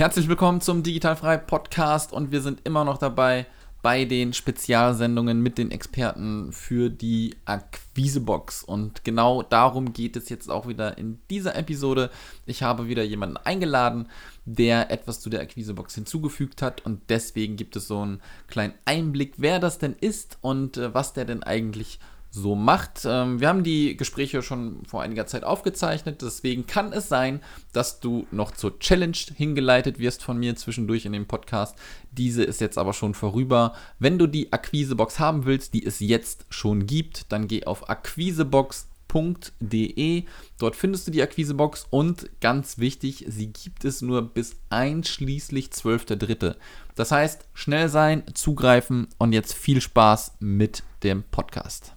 Herzlich willkommen zum Digitalfrei Podcast und wir sind immer noch dabei bei den Spezialsendungen mit den Experten für die Akquisebox. Und genau darum geht es jetzt auch wieder in dieser Episode. Ich habe wieder jemanden eingeladen, der etwas zu der Akquisebox hinzugefügt hat und deswegen gibt es so einen kleinen Einblick, wer das denn ist und äh, was der denn eigentlich so macht. Ähm, wir haben die Gespräche schon vor einiger Zeit aufgezeichnet, deswegen kann es sein, dass du noch zur Challenge hingeleitet wirst von mir zwischendurch in dem Podcast. Diese ist jetzt aber schon vorüber. Wenn du die Akquisebox haben willst, die es jetzt schon gibt, dann geh auf akquisebox.de. Dort findest du die Akquisebox und ganz wichtig, sie gibt es nur bis einschließlich 12.3. Das heißt, schnell sein, zugreifen und jetzt viel Spaß mit dem Podcast.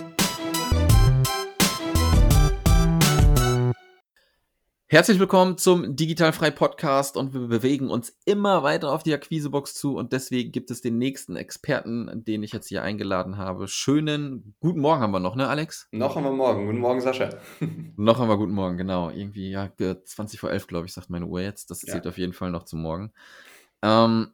Herzlich willkommen zum Digitalfrei Podcast und wir bewegen uns immer weiter auf die Akquisebox zu und deswegen gibt es den nächsten Experten, den ich jetzt hier eingeladen habe. Schönen guten Morgen haben wir noch, ne, Alex? Noch haben wir morgen. Guten Morgen, Sascha. noch haben wir guten Morgen, genau. Irgendwie, ja, 20 vor 11, glaube ich, sagt meine Uhr jetzt. Das zählt ja. auf jeden Fall noch zum Morgen. Ähm,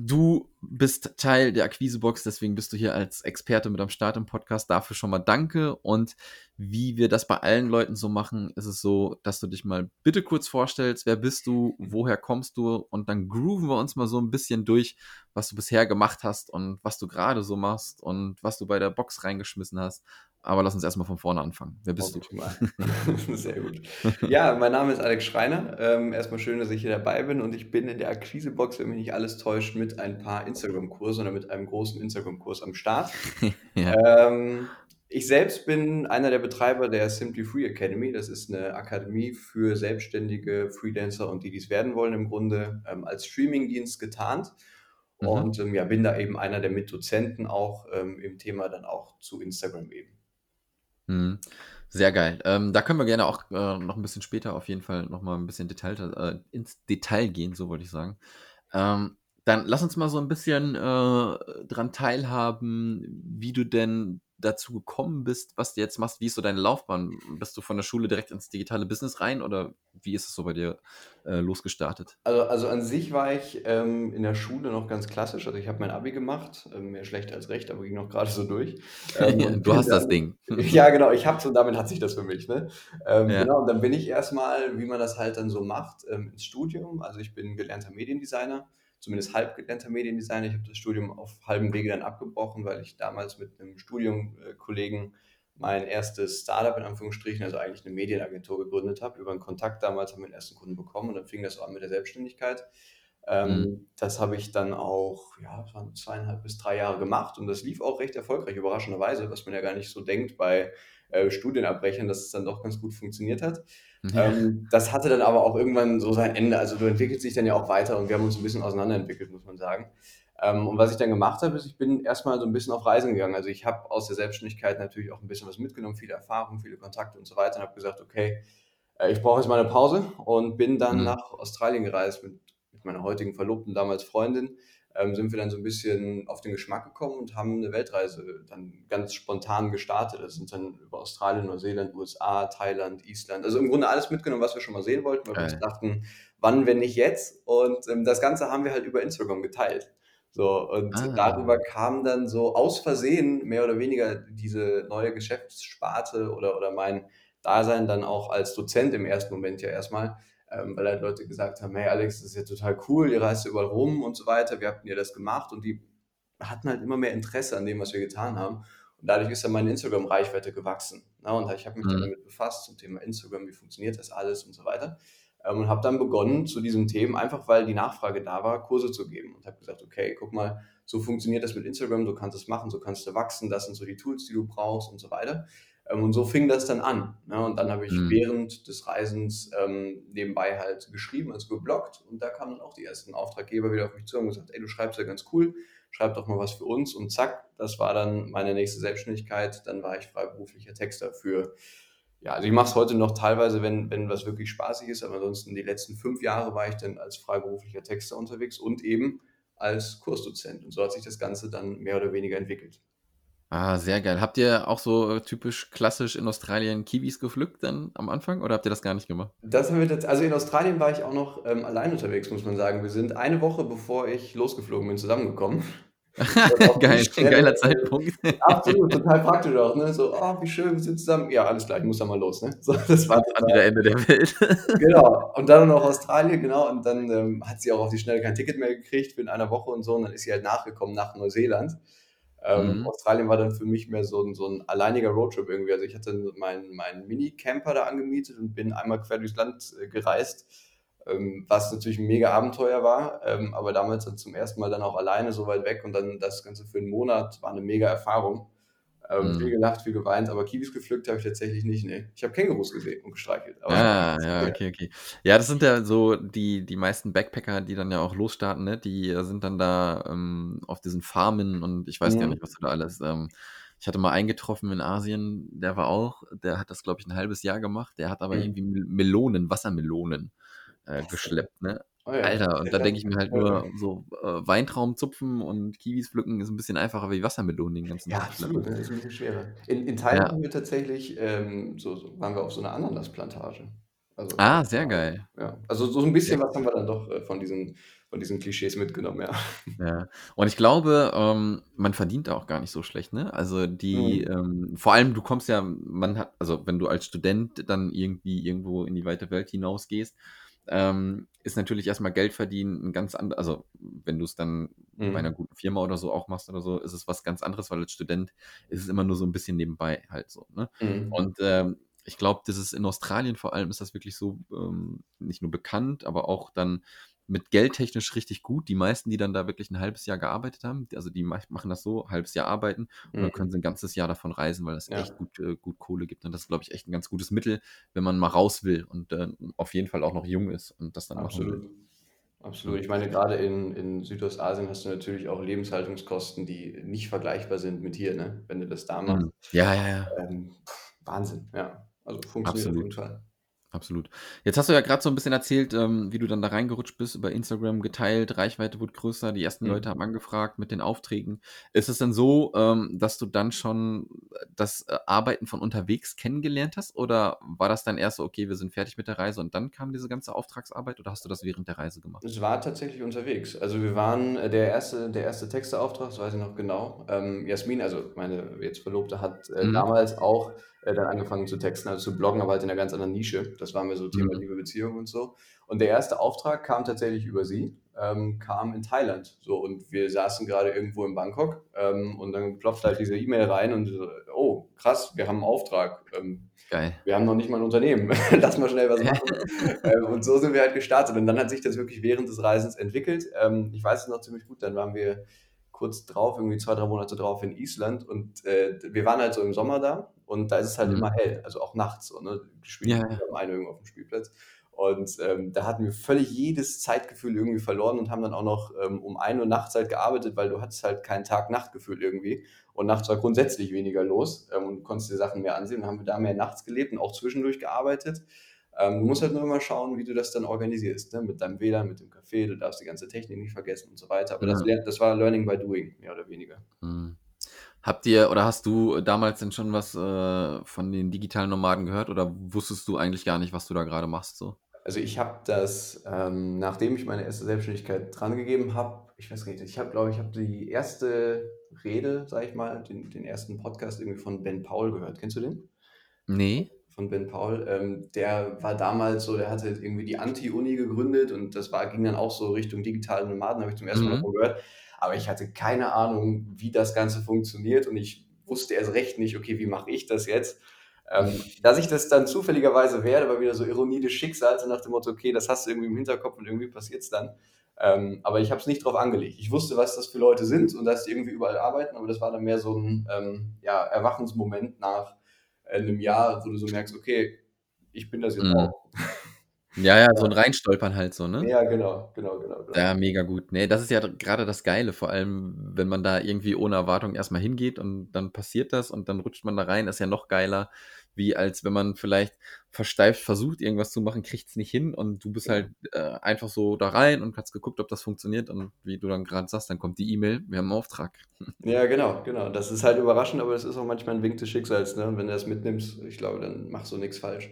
Du bist Teil der Akquisebox, deswegen bist du hier als Experte mit am Start im Podcast. Dafür schon mal danke. Und wie wir das bei allen Leuten so machen, ist es so, dass du dich mal bitte kurz vorstellst, wer bist du, woher kommst du und dann grooven wir uns mal so ein bisschen durch, was du bisher gemacht hast und was du gerade so machst und was du bei der Box reingeschmissen hast. Aber lass uns erstmal von vorne anfangen. Wer bist du? Sehr gut. Ja, mein Name ist Alex Schreiner. Ähm, erstmal schön, dass ich hier dabei bin und ich bin in der Akquisebox, wenn mich nicht alles täuscht, mit ein paar Instagram-Kursen oder mit einem großen Instagram-Kurs am Start. ja. ähm, ich selbst bin einer der Betreiber der Simply Free Academy. Das ist eine Akademie für selbstständige Freelancer und die, die es werden wollen, im Grunde ähm, als Streamingdienst getarnt. Mhm. Und ähm, ja, bin da eben einer der Mitdozenten auch ähm, im Thema dann auch zu Instagram eben. Mhm. Sehr geil. Ähm, da können wir gerne auch äh, noch ein bisschen später auf jeden Fall noch mal ein bisschen detaillierter äh, ins Detail gehen, so wollte ich sagen. Ähm, dann lass uns mal so ein bisschen äh, dran teilhaben, wie du denn dazu gekommen bist, was du jetzt machst. Wie ist so deine Laufbahn? Bist du von der Schule direkt ins digitale Business rein oder wie ist es so bei dir äh, losgestartet? Also, also an sich war ich ähm, in der Schule noch ganz klassisch. Also ich habe mein Abi gemacht, ähm, mehr schlecht als recht, aber ging noch gerade so durch. Ähm, du hast dann, das Ding. ja, genau, ich habe so, damit hat sich das für mich. Ne? Ähm, ja. Genau, und dann bin ich erstmal, wie man das halt dann so macht, ähm, ins Studium. Also ich bin gelernter Mediendesigner zumindest halb gelernter Mediendesigner. Ich habe das Studium auf halbem Wege dann abgebrochen, weil ich damals mit einem Studiumkollegen mein erstes Startup in Anführungsstrichen, also eigentlich eine Medienagentur gegründet habe. Über einen Kontakt damals haben wir den ersten Kunden bekommen und dann fing das an mit der Selbstständigkeit. Ähm, mhm. Das habe ich dann auch, ja, zweieinhalb bis drei Jahre gemacht und das lief auch recht erfolgreich, überraschenderweise, was man ja gar nicht so denkt bei äh, Studienabbrechern, dass es dann doch ganz gut funktioniert hat. Ja. Ähm, das hatte dann aber auch irgendwann so sein Ende. Also du entwickelst dich dann ja auch weiter und wir haben uns ein bisschen auseinanderentwickelt, muss man sagen. Ähm, und was ich dann gemacht habe, ist, ich bin erstmal so ein bisschen auf Reisen gegangen. Also ich habe aus der Selbstständigkeit natürlich auch ein bisschen was mitgenommen, viele Erfahrungen, viele Kontakte und so weiter und habe gesagt, okay, äh, ich brauche jetzt mal eine Pause und bin dann mhm. nach Australien gereist mit, mit meiner heutigen Verlobten, damals Freundin ähm, sind wir dann so ein bisschen auf den Geschmack gekommen und haben eine Weltreise dann ganz spontan gestartet. Das sind dann über Australien, Neuseeland, USA, Thailand, Island. Also im Grunde alles mitgenommen, was wir schon mal sehen wollten, weil Geil. wir uns dachten, wann, wenn nicht jetzt? Und ähm, das Ganze haben wir halt über Instagram geteilt. So, und ah. darüber kam dann so aus Versehen mehr oder weniger diese neue Geschäftssparte oder, oder mein Dasein dann auch als Dozent im ersten Moment ja erstmal ähm, weil halt Leute gesagt haben, hey Alex, das ist ja total cool, ihr reist überall rum und so weiter, wir hatten ja das gemacht und die hatten halt immer mehr Interesse an dem, was wir getan haben. Und dadurch ist dann meine Instagram-Reichweite gewachsen. Ne? Und ich habe mich mhm. damit befasst zum Thema Instagram, wie funktioniert das alles und so weiter. Ähm, und habe dann begonnen zu diesen Themen, einfach weil die Nachfrage da war, Kurse zu geben. Und habe gesagt, okay, guck mal, so funktioniert das mit Instagram, du kannst es machen, so kannst du wachsen, das sind so die Tools, die du brauchst und so weiter. Ähm, und so fing das dann an. Ne? Und dann habe ich mhm. während des Reisens ähm, nebenbei halt geschrieben, also geblockt. Und da kamen dann auch die ersten Auftraggeber wieder auf mich zu und gesagt, ey, du schreibst ja ganz cool, schreib doch mal was für uns. Und zack, das war dann meine nächste Selbstständigkeit. Dann war ich freiberuflicher Texter für, ja, also ich mache es heute noch teilweise, wenn, wenn was wirklich spaßig ist, aber ansonsten die letzten fünf Jahre war ich dann als freiberuflicher Texter unterwegs und eben als Kursdozent. Und so hat sich das Ganze dann mehr oder weniger entwickelt. Ah, sehr geil. Habt ihr auch so äh, typisch klassisch in Australien Kiwis gepflückt dann am Anfang oder habt ihr das gar nicht gemacht? Das haben wir jetzt, also in Australien war ich auch noch ähm, allein unterwegs, muss man sagen. Wir sind eine Woche bevor ich losgeflogen bin, zusammengekommen. Geil, ein geiler Zeitpunkt. Absolut, total praktisch auch, ne? So, oh, wie schön, wir sind zusammen. Ja, alles klar, ich muss da mal los, ne? So, das war an wieder Ende der Welt. genau. Und dann noch Australien, genau. Und dann ähm, hat sie auch auf die Schnelle kein Ticket mehr gekriegt für in einer Woche und so. Und dann ist sie halt nachgekommen nach Neuseeland. Ähm, mhm. Australien war dann für mich mehr so ein, so ein alleiniger Roadtrip irgendwie. Also ich hatte meinen mein Mini-Camper da angemietet und bin einmal quer durchs Land äh, gereist, ähm, was natürlich ein mega Abenteuer war, ähm, aber damals dann zum ersten Mal dann auch alleine so weit weg und dann das Ganze für einen Monat war eine mega Erfahrung. Ähm, mhm. Viel gelacht, viel geweint, aber Kiwis gepflückt habe ich tatsächlich nicht. Nee. Ich habe Kängurus gesehen und gestreichelt. ah, ja, okay, okay. Ja, das sind ja so die, die meisten Backpacker, die dann ja auch losstarten, ne? Die sind dann da ähm, auf diesen Farmen und ich weiß mhm. gar nicht, was da alles. Ähm, ich hatte mal eingetroffen in Asien, der war auch, der hat das, glaube ich, ein halbes Jahr gemacht. Der hat aber mhm. irgendwie Melonen, Wassermelonen äh, geschleppt, ne? Oh ja. Alter, und da denke ich mir halt nur, so äh, Weintrauben zupfen und Kiwis pflücken ist ein bisschen einfacher wie Wassermelonen den ganzen Ja, Tag. absolut, das ist ein bisschen schwerer. In, in Thailand Ja. haben wir tatsächlich, ähm, so, so waren wir auf so einer Ananasplantage. Also, Ah, sehr geil. ja, also so ein bisschen was haben wir dann doch äh, von diesen, von diesen Klischees mitgenommen, ja. Ja. Und ich glaube, ähm, man verdient auch gar nicht so schlecht, ne? Also die, Mhm. ähm, vor allem du kommst ja, man hat, also wenn du als Student dann irgendwie irgendwo in die weite Welt hinausgehst, ähm, ist natürlich erstmal Geld verdienen ein ganz anderes, also wenn du es dann mhm. bei einer guten Firma oder so auch machst oder so, ist es was ganz anderes, weil als Student ist es immer nur so ein bisschen nebenbei halt so. Ne? Mhm. Und ähm, ich glaube, das ist in Australien vor allem ist das wirklich so ähm, nicht nur bekannt, aber auch dann mit geldtechnisch richtig gut. Die meisten, die dann da wirklich ein halbes Jahr gearbeitet haben, also die machen das so, halbes Jahr arbeiten und mhm. dann können sie ein ganzes Jahr davon reisen, weil das ja. echt gut, äh, gut Kohle gibt. Und das ist, glaube ich, echt ein ganz gutes Mittel, wenn man mal raus will und äh, auf jeden Fall auch noch jung ist und das dann Absolut. Machen Absolut. Ich meine, gerade in, in Südostasien hast du natürlich auch Lebenshaltungskosten, die nicht vergleichbar sind mit hier, ne? Wenn du das da machst. Mhm. Ja, ja, ja. Ähm, Wahnsinn, ja. Also funktioniert Absolut. auf jeden Fall. Absolut. Jetzt hast du ja gerade so ein bisschen erzählt, ähm, wie du dann da reingerutscht bist, über Instagram geteilt, Reichweite wurde größer, die ersten Mhm. Leute haben angefragt mit den Aufträgen. Ist es denn so, ähm, dass du dann schon das äh, Arbeiten von unterwegs kennengelernt hast? Oder war das dann erst so, okay, wir sind fertig mit der Reise und dann kam diese ganze Auftragsarbeit oder hast du das während der Reise gemacht? Es war tatsächlich unterwegs. Also wir waren, äh, der erste, der erste Texteauftrag, das weiß ich noch genau. Ähm, Jasmin, also meine jetzt Verlobte, hat äh, Mhm. damals auch äh, dann angefangen zu texten, also zu bloggen, aber halt in einer ganz anderen Nische. Das war mir so Thema mhm. Liebe, Beziehung und so. Und der erste Auftrag kam tatsächlich über sie, ähm, kam in Thailand. So, und wir saßen gerade irgendwo in Bangkok ähm, und dann klopft halt diese E-Mail rein und so, oh, krass, wir haben einen Auftrag. Ähm, Geil. Wir haben noch nicht mal ein Unternehmen. Lass mal schnell was machen. ähm, und so sind wir halt gestartet. Und dann hat sich das wirklich während des Reisens entwickelt. Ähm, ich weiß es noch ziemlich gut. Dann waren wir kurz drauf, irgendwie zwei, drei Monate drauf in Island und äh, wir waren halt so im Sommer da und da ist es halt mhm. immer hell, also auch nachts so, ne? Gespielt ja. um eine irgendwo auf dem Spielplatz. Und ähm, da hatten wir völlig jedes Zeitgefühl irgendwie verloren und haben dann auch noch ähm, um 1 Uhr nachts halt gearbeitet, weil du hattest halt kein Tag-Nacht-Gefühl irgendwie. Und nachts war grundsätzlich weniger los ähm, und konntest dir Sachen mehr ansehen. Und haben wir da mehr nachts gelebt und auch zwischendurch gearbeitet. Ähm, du musst halt nur immer schauen, wie du das dann organisierst, ne? mit deinem WLAN, mit dem Café, du darfst die ganze Technik nicht vergessen und so weiter. Aber ja. das, das war Learning by Doing, mehr oder weniger. Mhm. Habt ihr oder hast du damals denn schon was äh, von den digitalen Nomaden gehört oder wusstest du eigentlich gar nicht, was du da gerade machst? So? Also ich habe das, ähm, nachdem ich meine erste Selbstständigkeit drangegeben habe, ich weiß nicht, ich habe, glaube ich, habe die erste Rede, sage ich mal, den, den ersten Podcast irgendwie von Ben Paul gehört. Kennst du den? Nee von Ben Paul, ähm, der war damals so, der hatte irgendwie die Anti-Uni gegründet und das war, ging dann auch so Richtung digitale Nomaden, habe ich zum ersten Mal mhm. davon gehört. Aber ich hatte keine Ahnung, wie das Ganze funktioniert und ich wusste erst recht nicht, okay, wie mache ich das jetzt? Ähm, dass ich das dann zufälligerweise werde, war wieder so Ironie des Schicksals nach dem Motto, okay, das hast du irgendwie im Hinterkopf und irgendwie passiert es dann. Ähm, aber ich habe es nicht drauf angelegt. Ich wusste, was das für Leute sind und dass die irgendwie überall arbeiten, aber das war dann mehr so ein ähm, ja, Erwachensmoment nach einem Jahr, wo du so merkst, okay, ich bin das jetzt mhm. auch. Ja, ja, so ein Reinstolpern halt so, ne? Ja, genau, genau, genau, genau. Ja, mega gut. Ne, das ist ja gerade das Geile, vor allem, wenn man da irgendwie ohne Erwartung erstmal hingeht und dann passiert das und dann rutscht man da rein, ist ja noch geiler, wie als wenn man vielleicht versteift versucht, irgendwas zu machen, kriegt es nicht hin und du bist halt äh, einfach so da rein und hast geguckt, ob das funktioniert und wie du dann gerade sagst, dann kommt die E-Mail, wir haben einen Auftrag. Ja, genau, genau. Das ist halt überraschend, aber das ist auch manchmal ein Wink des Schicksals, ne? Und wenn du das mitnimmst, ich glaube, dann machst du nichts falsch.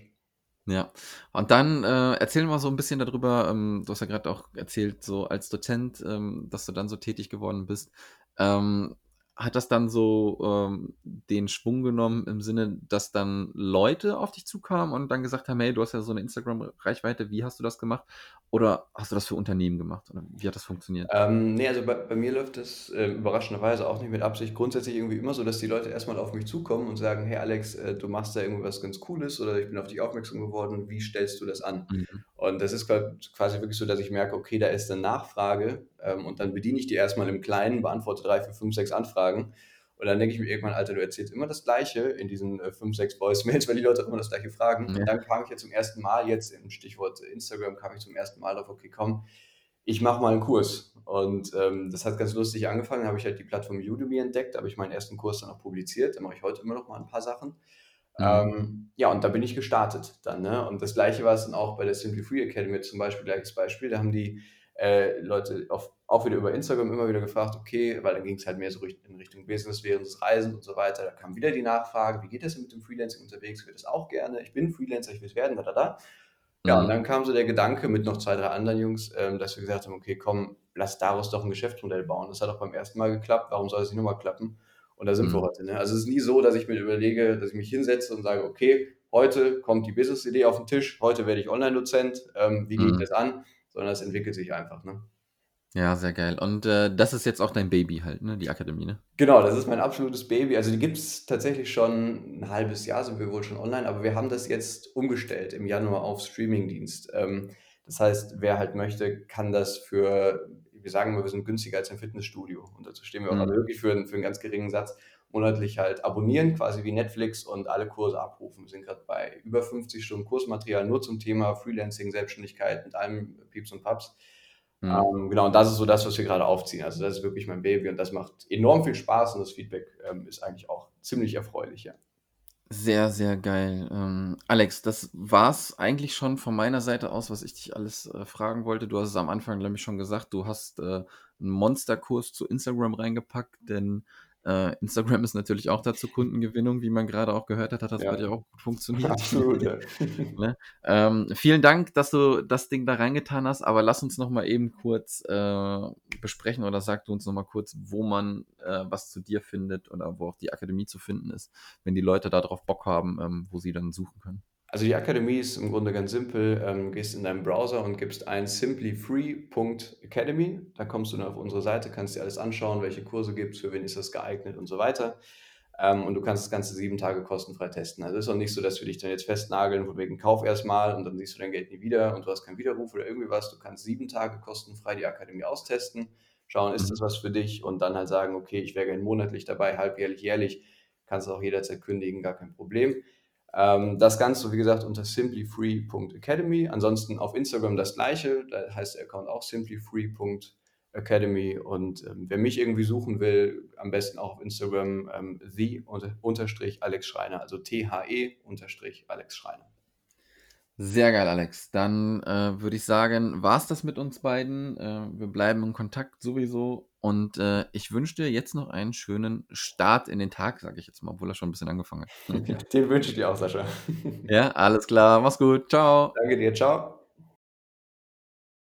Ja, und dann äh, erzähl mal so ein bisschen darüber, ähm, du hast ja gerade auch erzählt, so als Dozent, ähm, dass du dann so tätig geworden bist. Ähm, hat das dann so ähm, den Schwung genommen im Sinne, dass dann Leute auf dich zukamen und dann gesagt haben, hey, du hast ja so eine Instagram-Reichweite, wie hast du das gemacht? Oder hast du das für Unternehmen gemacht? Oder wie hat das funktioniert? Ähm, ne, also bei, bei mir läuft es äh, überraschenderweise auch nicht mit Absicht. Grundsätzlich irgendwie immer so, dass die Leute erstmal auf mich zukommen und sagen, hey Alex, äh, du machst da irgendwas ganz Cooles oder ich bin auf dich aufmerksam geworden, wie stellst du das an? Mhm. Und das ist qua- quasi wirklich so, dass ich merke, okay, da ist eine Nachfrage ähm, und dann bediene ich die erstmal im Kleinen, beantworte drei, vier, fünf, sechs Anfragen und dann denke ich mir irgendwann, Alter, du erzählst immer das Gleiche in diesen äh, fünf, sechs Voicemails, weil die Leute auch immer das Gleiche fragen. Ja. Und dann kam ich ja zum ersten Mal, jetzt im Stichwort Instagram, kam ich zum ersten Mal drauf, okay, komm, ich mache mal einen Kurs. Und ähm, das hat ganz lustig angefangen, Da habe ich halt die Plattform Udemy entdeckt, da habe ich meinen ersten Kurs dann auch publiziert, da mache ich heute immer noch mal ein paar Sachen. Mhm. Ähm, ja, und da bin ich gestartet dann. Ne? Und das gleiche war es dann auch bei der Simply Free Academy zum Beispiel, gleiches Beispiel. Da haben die äh, Leute auf, auch wieder über Instagram immer wieder gefragt, okay, weil dann ging es halt mehr so in Richtung Business während des Reisens und so weiter. Da kam wieder die Nachfrage, wie geht das denn mit dem Freelancing unterwegs? Ich will das auch gerne. Ich bin Freelancer, ich will es werden, da, da, da. Ja, und Mhm. dann kam so der Gedanke mit noch zwei, drei anderen Jungs, ähm, dass wir gesagt haben, okay, komm, lass daraus doch ein Geschäftsmodell bauen. Das hat auch beim ersten Mal geklappt, warum soll es nicht nochmal klappen? Und da sind wir Mhm. heute. Ne? Also es ist nie so, dass ich mir überlege, dass ich mich hinsetze und sage, okay, heute kommt die Business-Idee auf den Tisch, heute werde ich Online-Dozent, ähm, wie gehe ich Mhm. das an? Sondern es entwickelt sich einfach. Ne? Ja, sehr geil. Und äh, das ist jetzt auch dein Baby halt, ne? Die Akademie, ne? Genau, das ist mein absolutes Baby. Also die gibt es tatsächlich schon ein halbes Jahr, sind wir wohl schon online, aber wir haben das jetzt umgestellt im Januar auf Streamingdienst. Ähm, das heißt, wer halt möchte, kann das für, wir sagen immer, wir sind günstiger als ein Fitnessstudio. Und dazu stehen wir auch Mhm. wirklich für, für einen ganz geringen Satz monatlich halt abonnieren, quasi wie Netflix und alle Kurse abrufen. Wir sind gerade bei über 50 Stunden Kursmaterial nur zum Thema Freelancing, Selbstständigkeit mit allem Pieps und Paps. Mhm. Ähm, genau, und das ist so das, was wir gerade aufziehen. Also das ist wirklich mein Baby und das macht enorm viel Spaß und das Feedback ähm, ist eigentlich auch ziemlich erfreulich, ja. Sehr, sehr geil. Ähm, Alex, das war's eigentlich schon von meiner Seite aus, was ich dich alles äh, fragen wollte. Du hast es am Anfang, glaube ich, schon gesagt, du hast äh, einen Monsterkurs zu Instagram reingepackt, denn äh, Instagram ist natürlich auch dazu Kundengewinnung, wie man gerade auch gehört hat, hat das Ja. bei dir auch gut funktioniert. Absolut, ja. Ne? Ähm, vielen Dank, dass du das Ding da reingetan hast, aber lass uns noch mal eben kurz äh, besprechen oder sag du uns noch mal kurz, wo man äh, was zu dir findet oder wo auch die Akademie zu finden ist, wenn die Leute darauf Bock haben, ähm, wo sie dann suchen können. Also die Akademie ist im Grunde ganz simpel. Ähm, gehst in deinen Browser und gibst ein simplyfree.academy. Da kommst du dann auf unsere Seite, kannst dir alles anschauen, welche Kurse gibt es, für wen ist das geeignet und so weiter. Ähm, und du kannst das Ganze sieben Tage kostenfrei testen. Also es ist auch nicht so, dass wir dich dann jetzt festnageln, von wegen Kauf erstmal und dann siehst du dein Geld nie wieder und du hast keinen Widerruf oder irgendwie was. Du kannst sieben Tage kostenfrei die Akademie austesten, schauen, ist Mhm. das was für dich und dann halt sagen, okay, ich wäre gerne monatlich dabei, halbjährlich, jährlich. Kannst du auch jederzeit kündigen, gar kein Problem. Ähm, das Ganze, wie gesagt, unter simplyfree.academy. Ansonsten auf Instagram das gleiche, da heißt der Account auch simplyfree.academy. Und ähm, wer mich irgendwie suchen will, am besten auch auf Instagram ähm, the unterstrich Alex Schreiner, also T-H-E unterstrich Alex Schreiner. Sehr geil, Alex. Dann äh, würde ich sagen, war's das mit uns beiden. Äh, wir bleiben in Kontakt sowieso. Und äh, ich wünsche dir jetzt noch einen schönen Start in den Tag, sage ich jetzt mal, obwohl er schon ein bisschen angefangen hat. Den wünsche ich dir auch, Sascha. ja, alles klar. Mach's gut. Ciao. Danke dir, ciao.